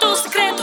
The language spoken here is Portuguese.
tudo secreto.